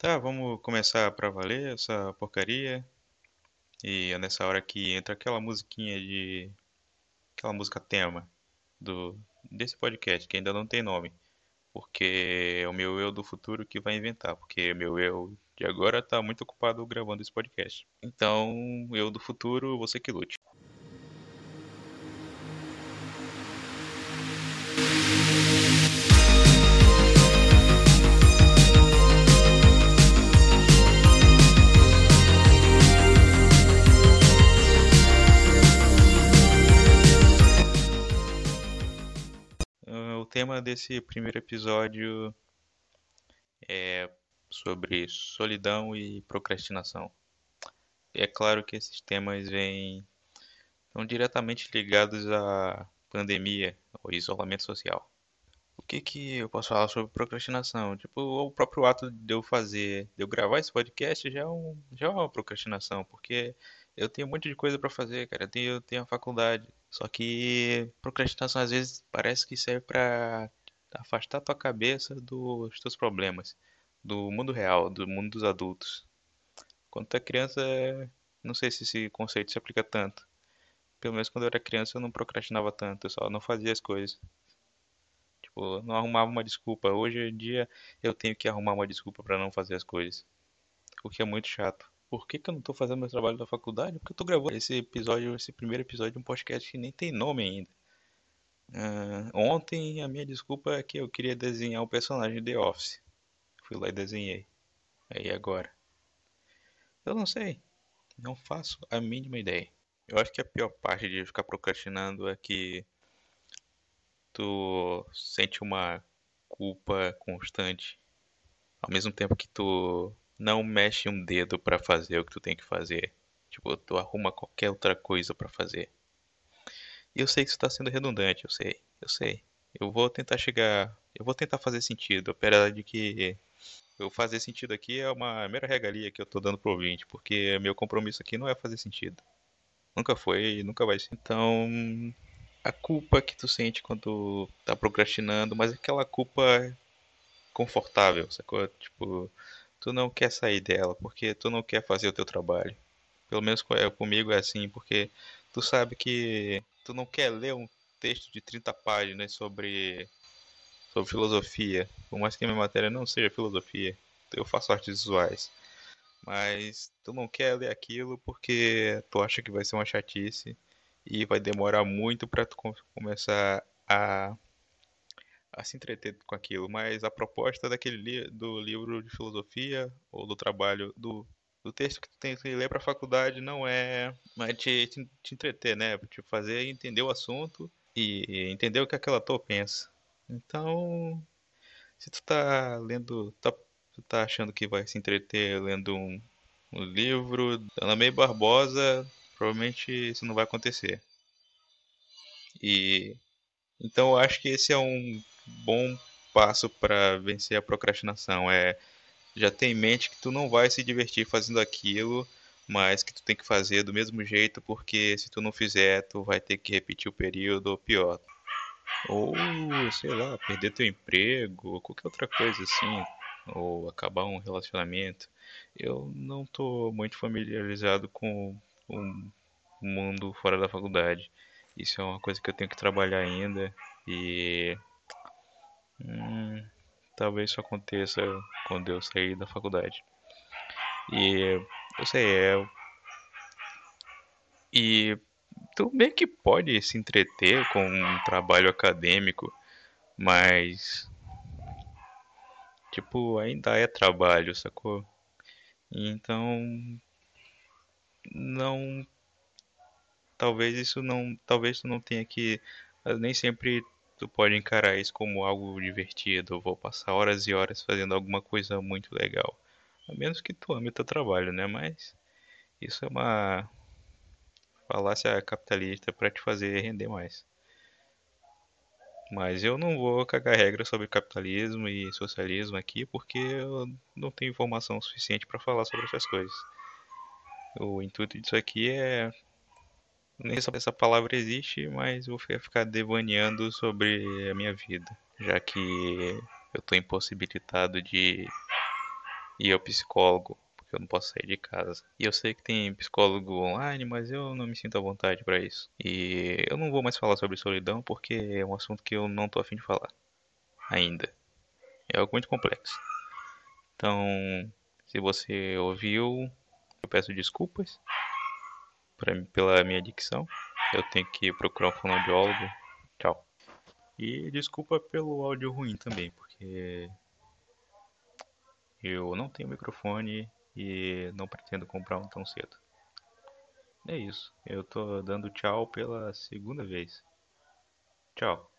Tá, vamos começar pra valer essa porcaria. E é nessa hora que entra aquela musiquinha de. aquela música tema do desse podcast, que ainda não tem nome. Porque é o meu eu do futuro que vai inventar. Porque meu eu de agora tá muito ocupado gravando esse podcast. Então, eu do futuro, você que lute. Tema desse primeiro episódio é sobre solidão e procrastinação. E é claro que esses temas vêm estão diretamente ligados à pandemia, ao isolamento social. O que que eu posso falar sobre procrastinação? Tipo, o próprio ato de eu fazer, de eu gravar esse podcast já é, um, já é uma procrastinação, porque eu tenho um monte de coisa pra fazer, cara. Eu tenho, eu tenho a faculdade. Só que procrastinação às vezes parece que serve pra afastar tua cabeça dos teus problemas, do mundo real, do mundo dos adultos. Quando tu é criança, não sei se esse conceito se aplica tanto. Pelo menos quando eu era criança eu não procrastinava tanto, eu só não fazia as coisas. Tipo, não arrumava uma desculpa. Hoje em dia eu tenho que arrumar uma desculpa pra não fazer as coisas. O que é muito chato. Por que que eu não tô fazendo meu trabalho da faculdade? Porque eu tô gravando esse episódio, esse primeiro episódio de um podcast que nem tem nome ainda. Ah, ontem a minha desculpa é que eu queria desenhar o personagem de The Office. Fui lá e desenhei. Aí agora. Eu não sei. Não faço a mínima ideia. Eu acho que a pior parte de ficar procrastinando é que tu sente uma culpa constante, ao mesmo tempo que tu não mexe um dedo pra fazer o que tu tem que fazer. Tipo, tu arruma qualquer outra coisa pra fazer. E eu sei que isso tá sendo redundante, eu sei, eu sei. Eu vou tentar chegar, eu vou tentar fazer sentido, apesar de que eu fazer sentido aqui é uma mera regalia que eu tô dando pro ouvinte, porque meu compromisso aqui não é fazer sentido. Nunca foi e nunca vai ser. Então, a culpa que tu sente quando tá procrastinando, mas aquela culpa confortável, sacou? Tipo, tu não quer sair dela porque tu não quer fazer o teu trabalho. Pelo menos é- comigo é assim, porque tu sabe que tu não quer ler um texto de 30 páginas sobre, sobre filosofia, por mais que a minha matéria não seja filosofia, eu faço artes visuais. Mas tu não quer ler aquilo porque tu acha que vai ser uma chatice e vai demorar muito pra tu com- começar a, a se entreter com aquilo. Mas a proposta daquele li do livro de filosofia ou do trabalho do, do texto que tu tem que ler pra faculdade não é, não te, te, te entreter, né? Te fazer entender o assunto e entender o que aquela ator pensa. Então, se tu tá lendo, tá, tu tá achando que vai se entreter lendo um, um livro da Ana May Barbosa, provavelmente isso não vai acontecer. E então eu acho que esse é um bom passo para vencer a procrastinação, é já ter em mente que tu não vai se divertir fazendo aquilo, mas que tu tem que fazer do mesmo jeito, porque se tu não fizer, tu vai ter que repetir o período ou pior. Ou, sei lá, perder teu emprego, ou qualquer outra coisa assim, ou acabar um relacionamento. Eu não tô muito familiarizado com o mundo fora da faculdade. Isso é uma coisa que eu tenho que trabalhar ainda e hum, talvez isso aconteça quando eu sair da faculdade. E eu sei, é, e tu meio que pode se entreter com um trabalho acadêmico, mas tipo, ainda é trabalho, sacou? Então, não, talvez isso não, talvez tu não tenha que, nem sempre tu pode encarar isso como algo divertido, vou passar horas e horas fazendo alguma coisa muito legal. A menos que tu ame o teu trabalho, né? Mas isso é uma falácia capitalista para te fazer render mais. Mas eu não vou cagar regra sobre capitalismo e socialismo aqui porque eu não tenho informação suficiente para falar sobre essas coisas. O intuito disso aqui é. Nem sei se essa palavra existe, mas vou ficar devaneando sobre a minha vida, já que eu estou impossibilitado de ir ao psicólogo, porque eu não posso sair de casa. E eu sei que tem psicólogo online, mas eu não me sinto à vontade para isso. E eu não vou mais falar sobre solidão porque é um assunto que eu não tô afim de falar ainda. É algo muito complexo. Então, se você ouviu, eu peço desculpas pra, pela minha dicção. Eu tenho que procurar um fonoaudiólogo. Tchau. E desculpa pelo áudio ruim também, porque eu não tenho microfone e não pretendo comprar um tão cedo. É isso. Eu tô dando tchau pela segunda vez. Tchau.